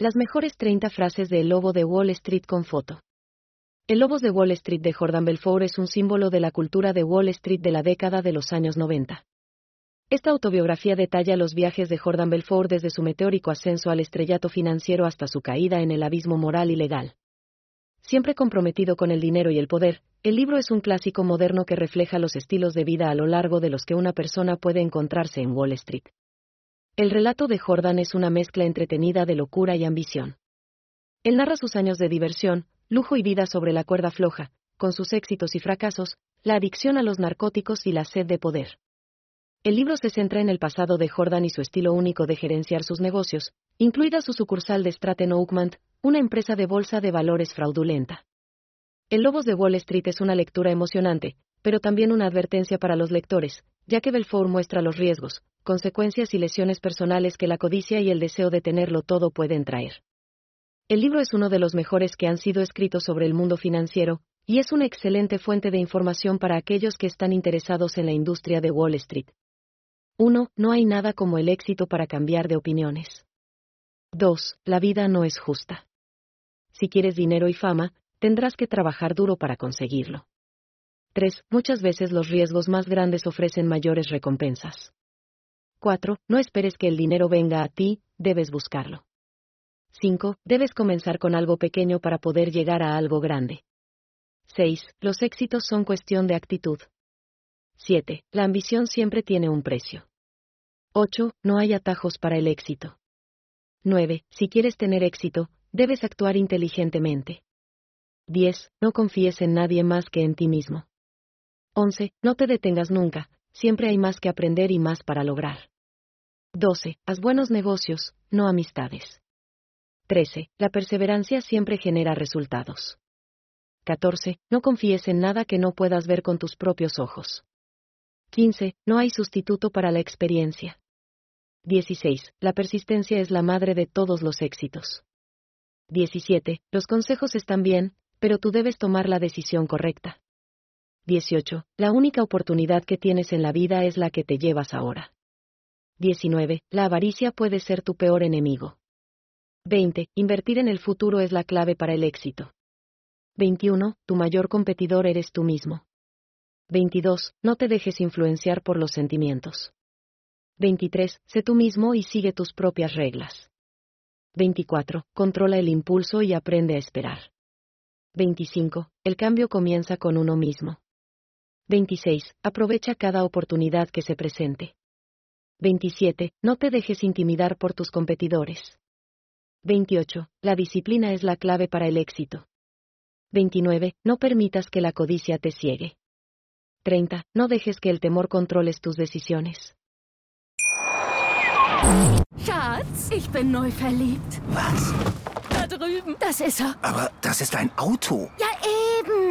Las mejores 30 frases de El Lobo de Wall Street con foto. El Lobos de Wall Street de Jordan Belfort es un símbolo de la cultura de Wall Street de la década de los años 90. Esta autobiografía detalla los viajes de Jordan Belfort desde su meteórico ascenso al estrellato financiero hasta su caída en el abismo moral y legal. Siempre comprometido con el dinero y el poder, el libro es un clásico moderno que refleja los estilos de vida a lo largo de los que una persona puede encontrarse en Wall Street. El relato de Jordan es una mezcla entretenida de locura y ambición. Él narra sus años de diversión, lujo y vida sobre la cuerda floja, con sus éxitos y fracasos, la adicción a los narcóticos y la sed de poder. El libro se centra en el pasado de Jordan y su estilo único de gerenciar sus negocios, incluida su sucursal de Stratton Oakmont, una empresa de bolsa de valores fraudulenta. El Lobos de Wall Street es una lectura emocionante, pero también una advertencia para los lectores, ya que Belfort muestra los riesgos, consecuencias y lesiones personales que la codicia y el deseo de tenerlo todo pueden traer. El libro es uno de los mejores que han sido escritos sobre el mundo financiero, y es una excelente fuente de información para aquellos que están interesados en la industria de Wall Street. 1. No hay nada como el éxito para cambiar de opiniones. 2. La vida no es justa. Si quieres dinero y fama, tendrás que trabajar duro para conseguirlo. 3. Muchas veces los riesgos más grandes ofrecen mayores recompensas. 4. No esperes que el dinero venga a ti, debes buscarlo. 5. Debes comenzar con algo pequeño para poder llegar a algo grande. 6. Los éxitos son cuestión de actitud. 7. La ambición siempre tiene un precio. 8. No hay atajos para el éxito. 9. Si quieres tener éxito, debes actuar inteligentemente. 10. No confíes en nadie más que en ti mismo. 11. No te detengas nunca, siempre hay más que aprender y más para lograr. 12. Haz buenos negocios, no amistades. 13. La perseverancia siempre genera resultados. 14. No confíes en nada que no puedas ver con tus propios ojos. 15. No hay sustituto para la experiencia. 16. La persistencia es la madre de todos los éxitos. 17. Los consejos están bien, pero tú debes tomar la decisión correcta. 18. La única oportunidad que tienes en la vida es la que te llevas ahora. 19. La avaricia puede ser tu peor enemigo. 20. Invertir en el futuro es la clave para el éxito. 21. Tu mayor competidor eres tú mismo. 22. No te dejes influenciar por los sentimientos. 23. Sé tú mismo y sigue tus propias reglas. 24. Controla el impulso y aprende a esperar. 25. El cambio comienza con uno mismo. 26. Aprovecha cada oportunidad que se presente. 27. No te dejes intimidar por tus competidores. 28. La disciplina es la clave para el éxito. 29. No permitas que la codicia te ciegue. 30. No dejes que el temor controles tus decisiones. Schatz, ich bin neu verliebt. Was? Da drüben. Das ist er. Aber das ist ein Auto. Ja,